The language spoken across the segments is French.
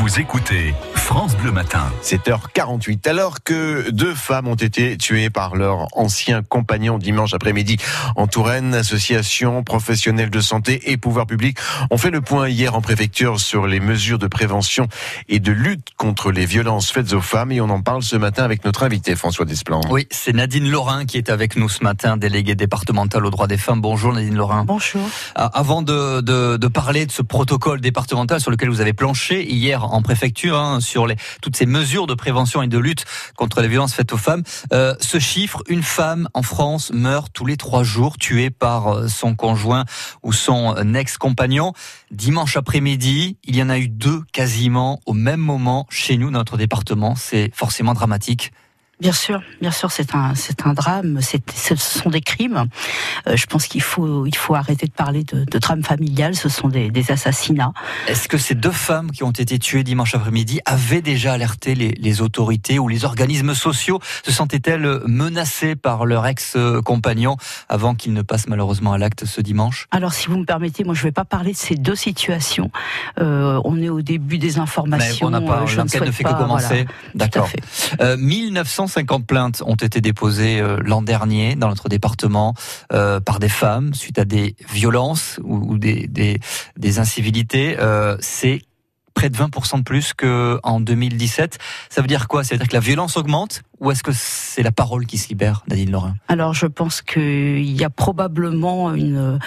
Vous écoutez France Bleu Matin. 7h48. Alors que deux femmes ont été tuées par leur ancien compagnon dimanche après-midi en Touraine, association professionnelle de santé et pouvoir public ont fait le point hier en préfecture sur les mesures de prévention et de lutte contre les violences faites aux femmes et on en parle ce matin avec notre invité François Desplan. Oui, c'est Nadine Laurin qui est avec nous ce matin, déléguée départementale aux droits des femmes. Bonjour Nadine Laurin. Bonjour. Ah, avant de, de, de parler de ce protocole départemental sur lequel vous avez planché hier en préfecture, hein, sur les, toutes ces mesures de prévention et de lutte contre les violences faites aux femmes, euh, ce chiffre, une femme en France meurt tous les trois jours tuée par euh, son conjoint ou son ex-compagnon. Dimanche après-midi, il y en a eu deux quasiment au même moment chez nous, dans notre département. C'est forcément dramatique. Bien sûr, bien sûr, c'est un, c'est un drame. Ce sont des crimes. Euh, je pense qu'il faut, il faut arrêter de parler de, de drame familial. Ce sont des, des, assassinats. Est-ce que ces deux femmes qui ont été tuées dimanche après-midi avaient déjà alerté les, les autorités ou les organismes sociaux? Se sentaient-elles menacées par leur ex-compagnon avant qu'il ne passe malheureusement à l'acte ce dimanche? Alors, si vous me permettez, moi, je ne vais pas parler de ces deux situations. Euh, on est au début des informations. Mais on n'a pas, l'enquête ne fait pas, que commencer. Voilà, D'accord. Euh, 1900 150 plaintes ont été déposées euh, l'an dernier dans notre département euh, par des femmes suite à des violences ou, des, des, incivilités. Euh, c'est près de 20% de plus qu'en 2017. Ça veut dire quoi? Ça veut dire que la violence augmente ou est-ce que c'est la parole qui se libère, Nadine Laurin Alors, je pense qu'il y a probablement une,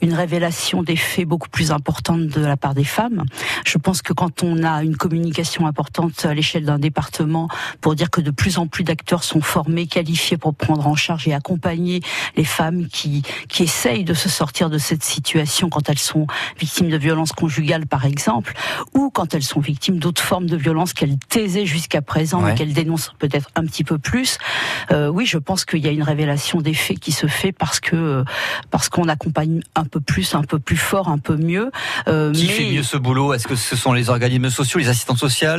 une révélation des faits beaucoup plus importante de la part des femmes. Je pense que quand on a une communication importante à l'échelle d'un département pour dire que de plus en plus d'acteurs sont formés, qualifiés pour prendre en charge et accompagner les femmes qui, qui essayent de se sortir de cette situation quand elles sont victimes de violences conjugales, par exemple, ou quand elles sont victimes d'autres formes de violences qu'elles taisaient jusqu'à présent ouais. et qu'elles dénoncent peut-être un petit peu plus. Euh, oui, je pense qu'il y a une révélation des faits qui se fait parce que parce qu'on accompagne un peu plus, un peu plus fort, un peu mieux. Euh, qui mais... fait mieux ce boulot? Est-ce que ce sont les organismes sociaux, les assistants sociaux,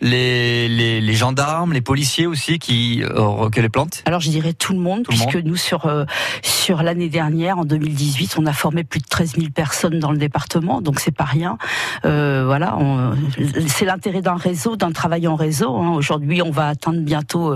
les, les, les gendarmes, les policiers aussi qui euh, recueillent les plaintes? Alors je dirais tout le monde, tout puisque le monde. nous sur euh, sur l'année dernière, en 2018, on a formé plus de 13 000 personnes dans le département, donc c'est pas rien. Euh, voilà, c'est l'intérêt d'un réseau, d'un travail en réseau. Hein. Aujourd'hui, on va atteindre bientôt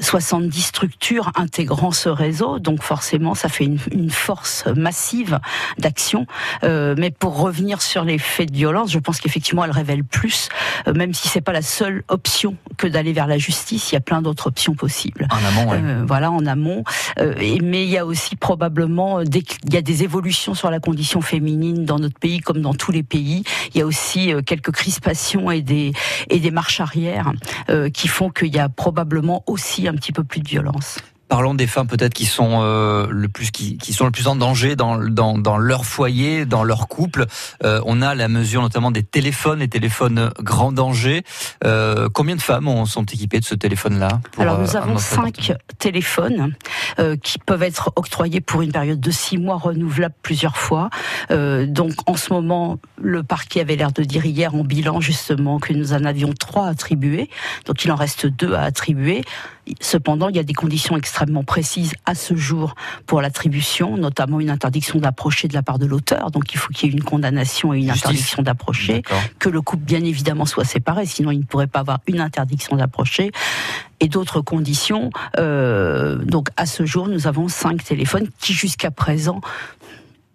70 structures intégrant ce réseau, donc forcément ça fait une, une force massive d'action. Euh, mais pour revenir sur les faits de violence, je pense qu'effectivement elle révèle plus, euh, même si c'est pas la seule option que d'aller vers la justice. Il y a plein d'autres options possibles. En amont, ouais. euh, voilà, en amont. Et, mais il y a aussi probablement des, il y a des évolutions sur la condition féminine dans notre pays comme dans tous les pays. Il y a aussi quelques crispations et des et des marches arrière qui font qu'il y a probablement aussi un petit peu plus de violence. Parlons des femmes peut-être qui sont euh, le plus qui, qui, sont le plus en danger dans, dans, dans leur foyer, dans leur couple. Euh, on a la mesure notamment des téléphones, les téléphones grand danger. Euh, combien de femmes ont, sont équipées de ce téléphone-là Alors nous avons cinq téléphones euh, qui peuvent être octroyés pour une période de six mois renouvelable plusieurs fois. Euh, donc en ce moment, le parquet avait l'air de dire hier en bilan justement que nous en avions trois attribués. Donc il en reste deux à attribuer. Cependant, il y a des conditions extrêmement précises à ce jour pour l'attribution, notamment une interdiction d'approcher de la part de l'auteur. Donc il faut qu'il y ait une condamnation et une Justice. interdiction d'approcher, que le couple bien évidemment soit séparé, sinon il ne pourrait pas avoir une interdiction d'approcher et d'autres conditions. Euh, donc à ce jour, nous avons cinq téléphones qui jusqu'à présent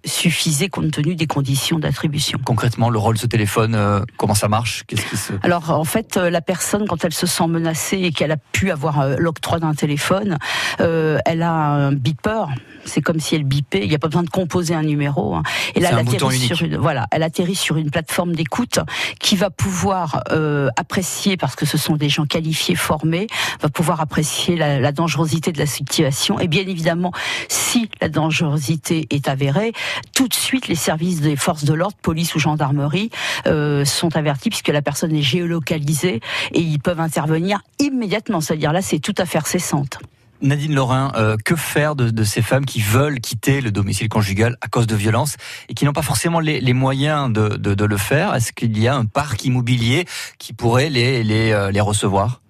suffisait compte tenu des conditions d'attribution. Concrètement, le rôle de ce téléphone, euh, comment ça marche? Qu'est-ce qui se... Alors en fait, euh, la personne quand elle se sent menacée et qu'elle a pu avoir euh, l'octroi d'un téléphone, euh, elle a un beeper. C'est comme si elle bipait. Il n'y a pas besoin de composer un numéro. Hein. Et là, elle atterrit sur une, voilà, elle atterrit sur une plateforme d'écoute qui va pouvoir euh, apprécier, parce que ce sont des gens qualifiés, formés, va pouvoir apprécier la, la dangerosité de la situation. Et bien évidemment, si la dangerosité est avérée, tout de suite les services des forces de l'ordre, police ou gendarmerie, euh, sont avertis puisque la personne est géolocalisée et ils peuvent intervenir immédiatement. C'est-à-dire là, c'est tout à fait cessante. Nadine Laurin, euh, que faire de, ces femmes qui veulent quitter le domicile conjugal à cause de violences et qui n'ont pas forcément les, moyens de, le faire? Est-ce qu'il y a un parc immobilier qui pourrait les, les, euh, les recevoir?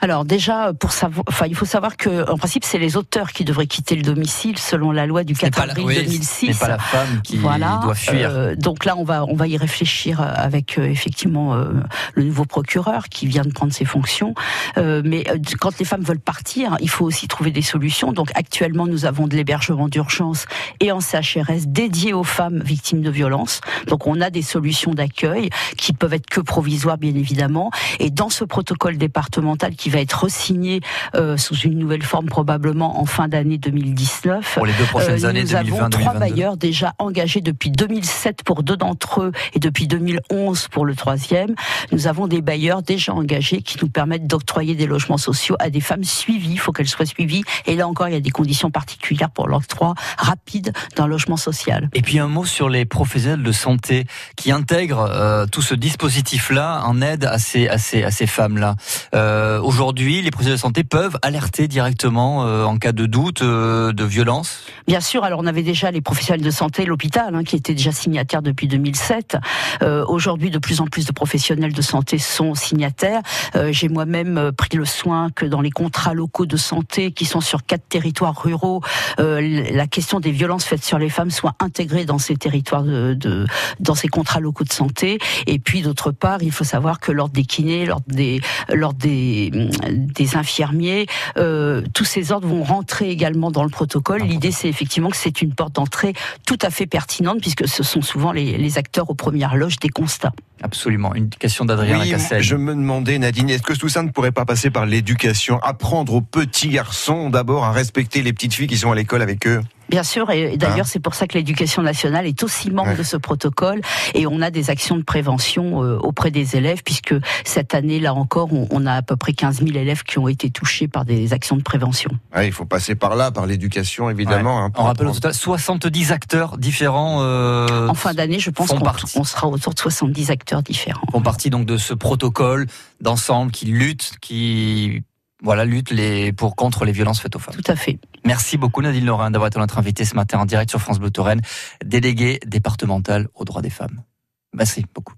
Alors déjà, pour savoir, enfin, il faut savoir que en principe, c'est les auteurs qui devraient quitter le domicile selon la loi du 4 avril 2006. Ce pas la femme qui doit fuir. Euh, donc là, on va on va y réfléchir avec euh, effectivement euh, le nouveau procureur qui vient de prendre ses fonctions. Euh, mais quand les femmes veulent partir, il faut aussi trouver des solutions. Donc actuellement, nous avons de l'hébergement d'urgence et en CHRS dédié aux femmes victimes de violences. Donc on a des solutions d'accueil qui peuvent être que provisoires, bien évidemment. Et dans ce protocole départemental qui va être resigné euh, sous une nouvelle forme probablement en fin d'année 2019. Pour les deux prochaines euh, années, nous avons trois bailleurs déjà engagés depuis 2007 pour deux d'entre eux et depuis 2011 pour le troisième. Nous avons des bailleurs déjà engagés qui nous permettent d'octroyer des logements sociaux à des femmes suivies. Il faut qu'elles soient suivies. Et là encore, il y a des conditions particulières pour l'octroi rapide d'un logement social. Et puis un mot sur les professionnels de santé qui intègrent euh, tout ce dispositif-là en aide à ces, à ces, à ces femmes-là. Euh, Aujourd'hui, les professionnels de santé peuvent alerter directement euh, en cas de doute, euh, de violence? Bien sûr, alors on avait déjà les professionnels de santé, l'hôpital, hein, qui étaient déjà signataires depuis 2007. Euh, Aujourd'hui, de plus en plus de professionnels de santé sont signataires. Euh, j'ai moi-même pris le soin que dans les contrats locaux de santé qui sont sur quatre territoires ruraux, la question des violences faites sur les femmes soit intégrée dans ces territoires de, de dans ces contrats locaux de santé. Et puis d'autre part, il faut savoir que l'ordre des kinés, l'ordre des, l'ordre des, des infirmiers, euh, tous ces ordres vont rentrer également dans le protocole. L'idée, c'est effectivement que c'est une porte d'entrée tout à fait pertinente puisque ce sont souvent les, les acteurs aux premières loges des constats. Absolument. Une question d'Adrien oui, Je me demandais, Nadine, est-ce que tout ça ne pourrait pas passer par l'éducation Apprendre aux petits garçons d'abord à respecter les petites filles qui sont à l'école avec eux? Bien sûr, et d'ailleurs hein c'est pour ça que l'éducation nationale est aussi membre de ce protocole et on a des actions de prévention euh, auprès des élèves puisque cette année là encore on, a à peu près 15 000 élèves qui ont été touchés par des actions de prévention. il faut passer par là, par l'éducation évidemment. Hein, on rappelle au total 70 acteurs différents. Euh, en fin d'année, je pense qu'on sera autour de 70 acteurs différents. Font partie donc de ce protocole d'ensemble qui lutte, qui voilà, lutte les, pour contre les violences faites aux femmes. Tout à fait. Merci beaucoup Nadine Lorrain d'avoir été notre invitée ce matin en direct sur France Bleu Touraine, déléguée départementale aux droits des femmes. Merci beaucoup.